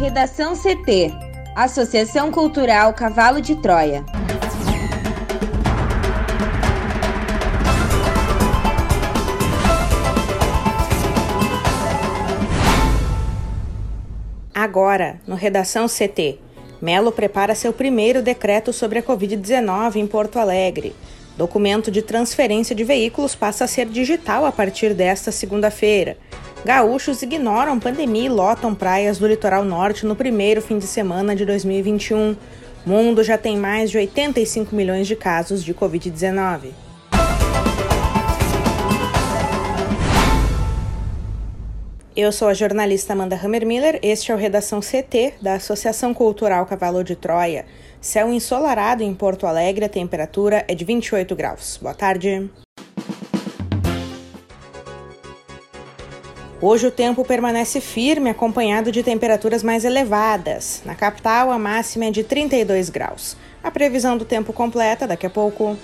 Redação CT Associação Cultural Cavalo de Troia. Agora, no Redação CT, Melo prepara seu primeiro decreto sobre a Covid-19 em Porto Alegre. Documento de transferência de veículos passa a ser digital a partir desta segunda-feira. Gaúchos ignoram pandemia e lotam praias do litoral norte no primeiro fim de semana de 2021. O mundo já tem mais de 85 milhões de casos de Covid-19. Eu sou a jornalista Amanda Hammermiller, este é o Redação CT da Associação Cultural Cavalo de Troia. Céu ensolarado em Porto Alegre, a temperatura é de 28 graus. Boa tarde. Hoje o tempo permanece firme, acompanhado de temperaturas mais elevadas. Na capital, a máxima é de 32 graus. A previsão do tempo completa daqui a pouco.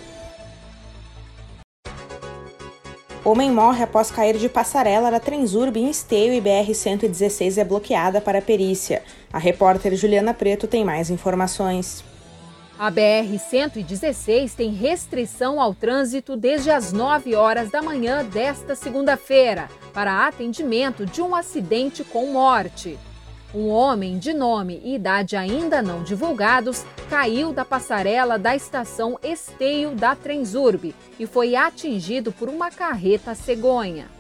Homem morre após cair de passarela da Transurb em Esteio e BR-116 é bloqueada para perícia. A repórter Juliana Preto tem mais informações. A BR-116 tem restrição ao trânsito desde as 9 horas da manhã desta segunda-feira para atendimento de um acidente com morte. Um homem de nome e idade ainda não divulgados caiu da passarela da estação Esteio da Transurb e foi atingido por uma carreta cegonha.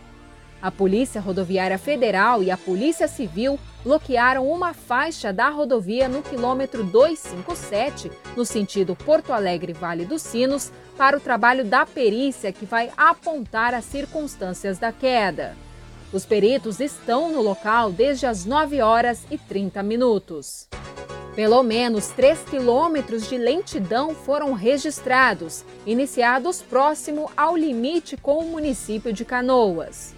A Polícia Rodoviária Federal e a Polícia Civil bloquearam uma faixa da rodovia no quilômetro 257, no sentido Porto Alegre-Vale dos Sinos, para o trabalho da perícia que vai apontar as circunstâncias da queda. Os peritos estão no local desde as 9 horas e 30 minutos. Pelo menos 3 quilômetros de lentidão foram registrados, iniciados próximo ao limite com o município de Canoas.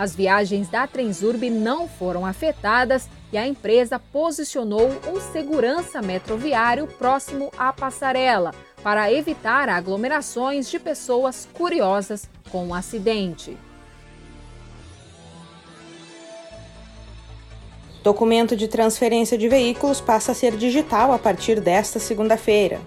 As viagens da Transurb não foram afetadas e a empresa posicionou um segurança metroviário próximo à passarela para evitar aglomerações de pessoas curiosas com o acidente. Documento de transferência de veículos passa a ser digital a partir desta segunda-feira.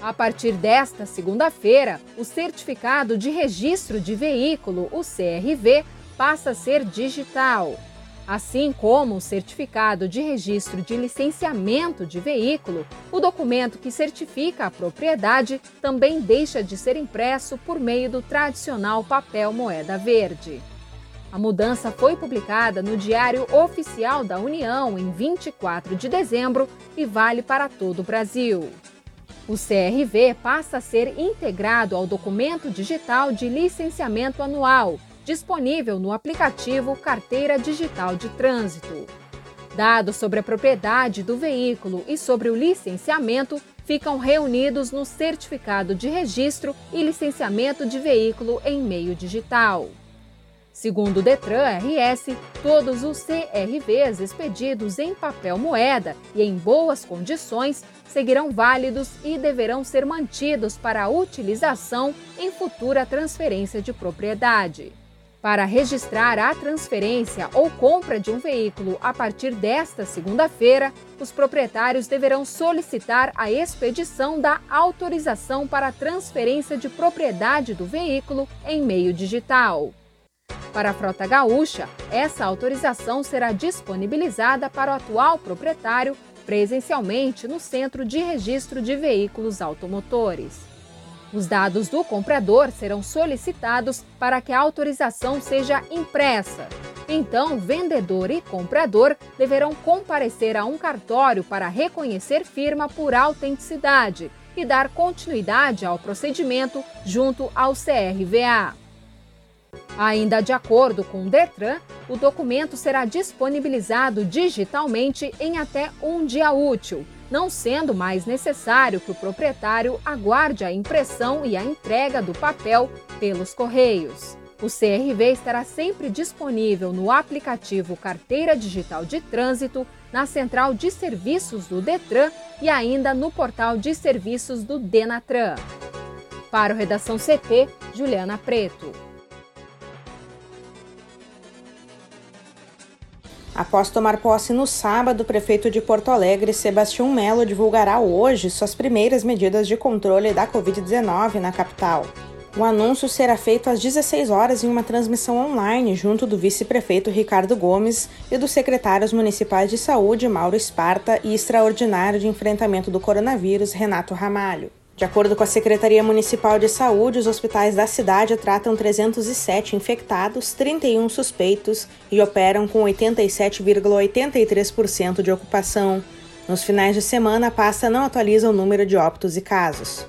A partir desta segunda-feira, o Certificado de Registro de Veículo, o CRV, passa a ser digital. Assim como o certificado de registro de licenciamento de veículo, o documento que certifica a propriedade também deixa de ser impresso por meio do tradicional papel moeda verde. A mudança foi publicada no Diário Oficial da União em 24 de dezembro e vale para todo o Brasil. O CRV passa a ser integrado ao documento digital de licenciamento anual, disponível no aplicativo Carteira Digital de Trânsito. Dados sobre a propriedade do veículo e sobre o licenciamento ficam reunidos no Certificado de Registro e Licenciamento de Veículo em meio digital. Segundo o Detran RS, todos os CRVs expedidos em papel moeda e em boas condições seguirão válidos e deverão ser mantidos para utilização em futura transferência de propriedade. Para registrar a transferência ou compra de um veículo a partir desta segunda-feira, os proprietários deverão solicitar a expedição da autorização para transferência de propriedade do veículo em meio digital. Para a frota gaúcha, essa autorização será disponibilizada para o atual proprietário presencialmente no Centro de Registro de Veículos Automotores. Os dados do comprador serão solicitados para que a autorização seja impressa. Então, vendedor e comprador deverão comparecer a um cartório para reconhecer firma por autenticidade e dar continuidade ao procedimento junto ao CRVA. Ainda de acordo com o Detran, o documento será disponibilizado digitalmente em até um dia útil, não sendo mais necessário que o proprietário aguarde a impressão e a entrega do papel pelos correios. O CRV estará sempre disponível no aplicativo Carteira Digital de Trânsito, na central de serviços do Detran e ainda no portal de serviços do Denatran. Para o Redação CT, Juliana Preto. Após tomar posse no sábado, o prefeito de Porto Alegre, Sebastião Melo, divulgará hoje suas primeiras medidas de controle da Covid-19 na capital. O anúncio será feito às 16 horas em uma transmissão online junto do vice-prefeito Ricardo Gomes e dos secretários municipais de saúde Mauro Esparta e extraordinário de enfrentamento do coronavírus Renato Ramalho. De acordo com a Secretaria Municipal de Saúde, os hospitais da cidade tratam 307 infectados, 31 suspeitos e operam com 87,83% de ocupação. Nos finais de semana, a pasta não atualiza o número de óbitos e casos.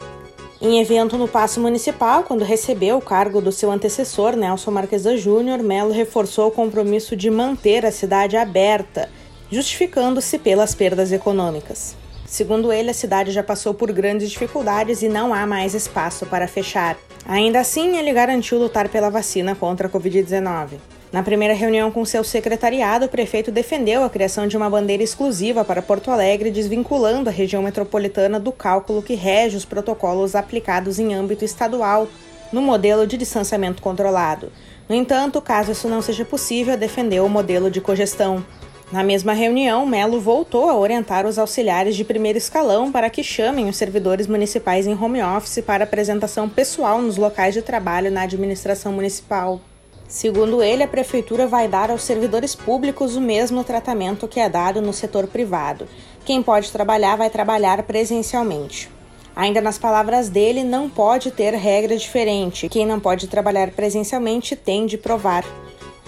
Em evento no Paço Municipal, quando recebeu o cargo do seu antecessor, Nelson Marquesa Júnior, Melo reforçou o compromisso de manter a cidade aberta, justificando-se pelas perdas econômicas. Segundo ele, a cidade já passou por grandes dificuldades e não há mais espaço para fechar. Ainda assim, ele garantiu lutar pela vacina contra a Covid-19. Na primeira reunião com seu secretariado, o prefeito defendeu a criação de uma bandeira exclusiva para Porto Alegre, desvinculando a região metropolitana do cálculo que rege os protocolos aplicados em âmbito estadual no modelo de distanciamento controlado. No entanto, caso isso não seja possível, defendeu o modelo de cogestão. Na mesma reunião, Melo voltou a orientar os auxiliares de primeiro escalão para que chamem os servidores municipais em home office para apresentação pessoal nos locais de trabalho na administração municipal. Segundo ele, a prefeitura vai dar aos servidores públicos o mesmo tratamento que é dado no setor privado. Quem pode trabalhar vai trabalhar presencialmente. Ainda nas palavras dele, não pode ter regra diferente. Quem não pode trabalhar presencialmente tem de provar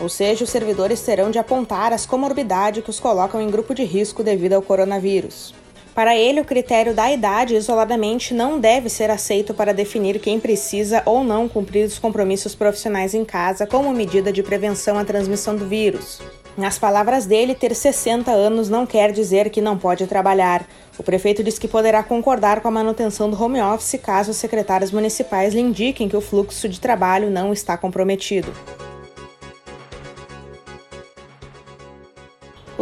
ou seja, os servidores terão de apontar as comorbidades que os colocam em grupo de risco devido ao coronavírus. Para ele, o critério da idade isoladamente não deve ser aceito para definir quem precisa ou não cumprir os compromissos profissionais em casa como medida de prevenção à transmissão do vírus. Nas palavras dele, ter 60 anos não quer dizer que não pode trabalhar. O prefeito diz que poderá concordar com a manutenção do home office caso os secretários municipais lhe indiquem que o fluxo de trabalho não está comprometido.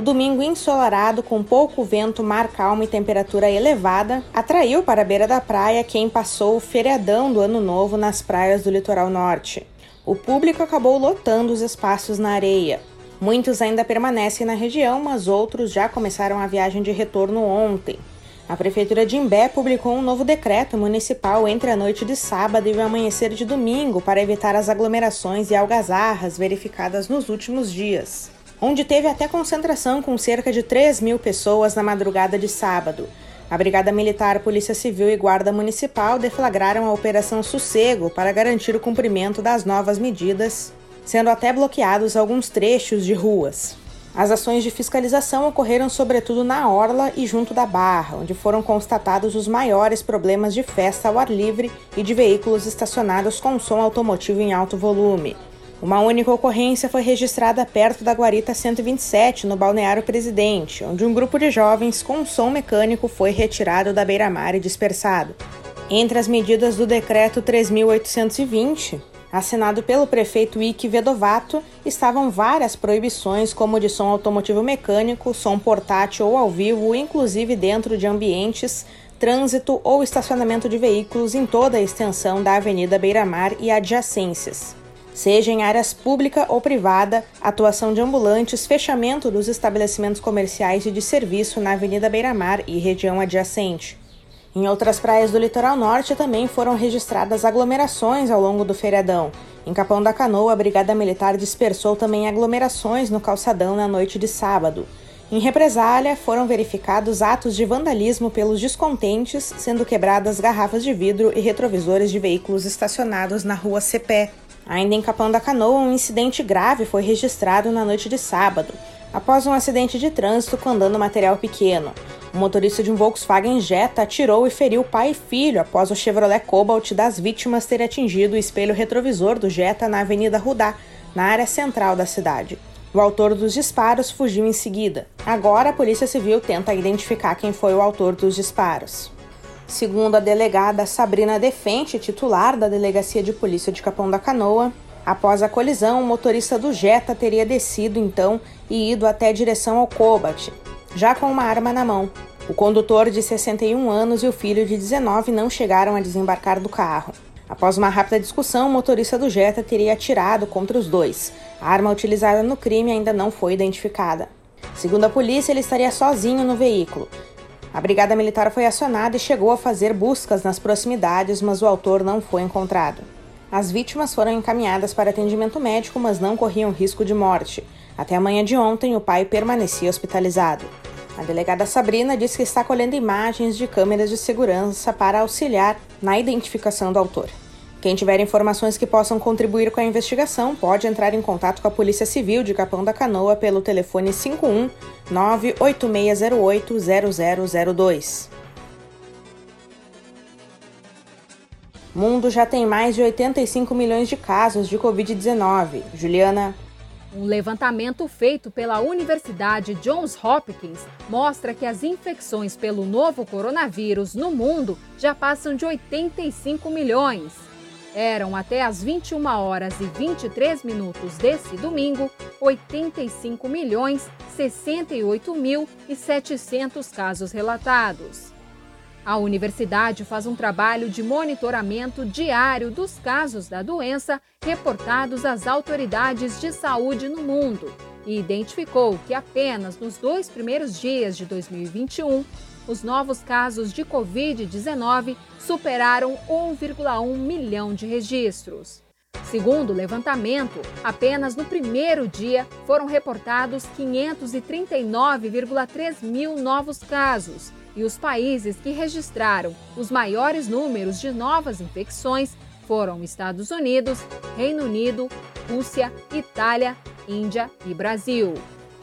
Domingo ensolarado, com pouco vento, mar calmo e temperatura elevada, atraiu para a beira da praia quem passou o feriadão do Ano Novo nas praias do litoral norte. O público acabou lotando os espaços na areia. Muitos ainda permanecem na região, mas outros já começaram a viagem de retorno ontem. A Prefeitura de Imbé publicou um novo decreto municipal entre a noite de sábado e o amanhecer de domingo para evitar as aglomerações e algazarras verificadas nos últimos dias onde teve até concentração com cerca de 3 mil pessoas na madrugada de sábado. A Brigada Militar, Polícia Civil e Guarda Municipal deflagraram a Operação Sossego para garantir o cumprimento das novas medidas, sendo até bloqueados alguns trechos de ruas. As ações de fiscalização ocorreram sobretudo na Orla e junto da Barra, onde foram constatados os maiores problemas de festa ao ar livre e de veículos estacionados com som automotivo em alto volume. Uma única ocorrência foi registrada perto da Guarita 127, no Balneário Presidente, onde um grupo de jovens com som mecânico foi retirado da beira-mar e dispersado. Entre as medidas do Decreto 3.820, assinado pelo prefeito Ike Vedovato, estavam várias proibições, como de som automotivo mecânico, som portátil ou ao vivo, inclusive dentro de ambientes, trânsito ou estacionamento de veículos em toda a extensão da Avenida Beira-Mar e adjacências seja em áreas pública ou privada, atuação de ambulantes, fechamento dos estabelecimentos comerciais e de serviço na Avenida Beira-Mar e região adjacente. Em outras praias do litoral norte também foram registradas aglomerações ao longo do feriadão. Em Capão da Canoa, a Brigada Militar dispersou também aglomerações no calçadão na noite de sábado. Em represália, foram verificados atos de vandalismo pelos descontentes, sendo quebradas garrafas de vidro e retrovisores de veículos estacionados na rua Cepé. Ainda em Capão da Canoa, um incidente grave foi registrado na noite de sábado, após um acidente de trânsito com andando material pequeno. O motorista de um Volkswagen Jetta atirou e feriu pai e filho após o Chevrolet Cobalt das vítimas ter atingido o espelho retrovisor do Jetta na Avenida Rudá, na área central da cidade. O autor dos disparos fugiu em seguida. Agora, a Polícia Civil tenta identificar quem foi o autor dos disparos. Segundo a delegada Sabrina Defente, titular da Delegacia de Polícia de Capão da Canoa, após a colisão, o motorista do Jetta teria descido então e ido até direção ao Cobat, já com uma arma na mão. O condutor de 61 anos e o filho de 19 não chegaram a desembarcar do carro. Após uma rápida discussão, o motorista do Jetta teria atirado contra os dois. A arma utilizada no crime ainda não foi identificada. Segundo a polícia, ele estaria sozinho no veículo. A brigada militar foi acionada e chegou a fazer buscas nas proximidades, mas o autor não foi encontrado. As vítimas foram encaminhadas para atendimento médico, mas não corriam risco de morte. Até a manhã de ontem, o pai permanecia hospitalizado. A delegada Sabrina diz que está colhendo imagens de câmeras de segurança para auxiliar na identificação do autor. Quem tiver informações que possam contribuir com a investigação pode entrar em contato com a Polícia Civil de Capão da Canoa pelo telefone 51 98608 0002. Mundo já tem mais de 85 milhões de casos de Covid-19. Juliana um levantamento feito pela Universidade Johns Hopkins mostra que as infecções pelo novo coronavírus no mundo já passam de 85 milhões. Eram até as 21 horas e 23 minutos desse domingo 85 milhões 68 mil e 700 casos relatados. A universidade faz um trabalho de monitoramento diário dos casos da doença reportados às autoridades de saúde no mundo e identificou que apenas nos dois primeiros dias de 2021, os novos casos de Covid-19 superaram 1,1 milhão de registros. Segundo o levantamento, apenas no primeiro dia foram reportados 539,3 mil novos casos e os países que registraram os maiores números de novas infecções foram Estados Unidos, Reino Unido, Rússia, Itália, Índia e Brasil.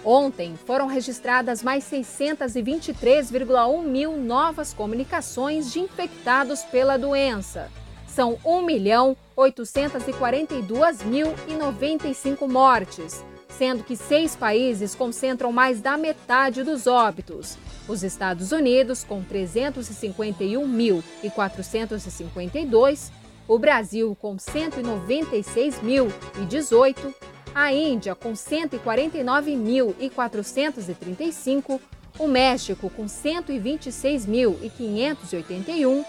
Ontem foram registradas mais 623,1 mil novas comunicações de infectados pela doença. São 1.842.095 mortes, sendo que seis países concentram mais da metade dos óbitos. Os Estados Unidos, com 351.452, o Brasil, com 196.018, a Índia, com 149.435, o México, com 126.581,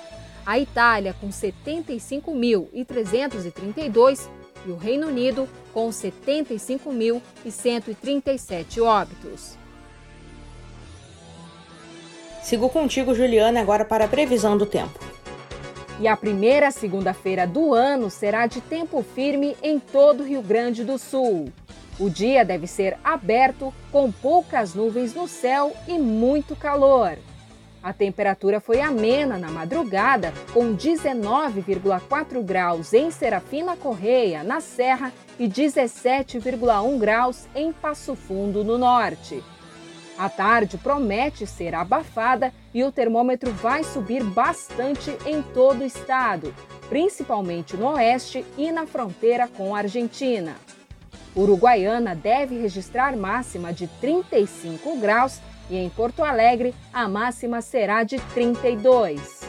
a Itália, com 75.332 e o Reino Unido com 75.137 óbitos. Sigo contigo, Juliana, agora para a previsão do tempo. E a primeira segunda-feira do ano será de tempo firme em todo o Rio Grande do Sul. O dia deve ser aberto, com poucas nuvens no céu e muito calor. A temperatura foi amena na madrugada, com 19,4 graus em Serafina Correia, na Serra, e 17,1 graus em Passo Fundo, no norte. A tarde promete ser abafada e o termômetro vai subir bastante em todo o estado, principalmente no oeste e na fronteira com a Argentina. Uruguaiana deve registrar máxima de 35 graus e em Porto Alegre a máxima será de 32.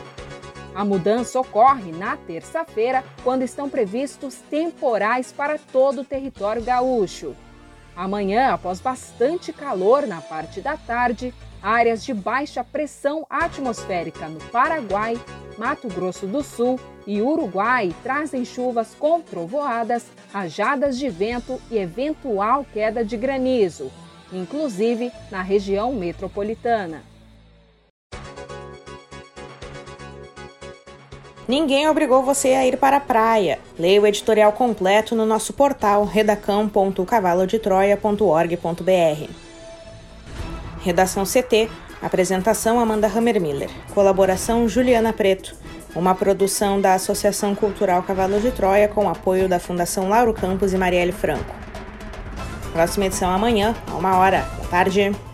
A mudança ocorre na terça-feira, quando estão previstos temporais para todo o território gaúcho. Amanhã, após bastante calor na parte da tarde, áreas de baixa pressão atmosférica no Paraguai, Mato Grosso do Sul e Uruguai trazem chuvas com trovoadas, rajadas de vento e eventual queda de granizo inclusive na região metropolitana. Ninguém obrigou você a ir para a praia. Leia o editorial completo no nosso portal redacão.cavalodetroia.org.br. Redação CT. Apresentação Amanda Hammermiller. Colaboração Juliana Preto. Uma produção da Associação Cultural Cavalo de Troia com apoio da Fundação Lauro Campos e Marielle Franco. Próxima edição amanhã, a uma hora. Boa tarde.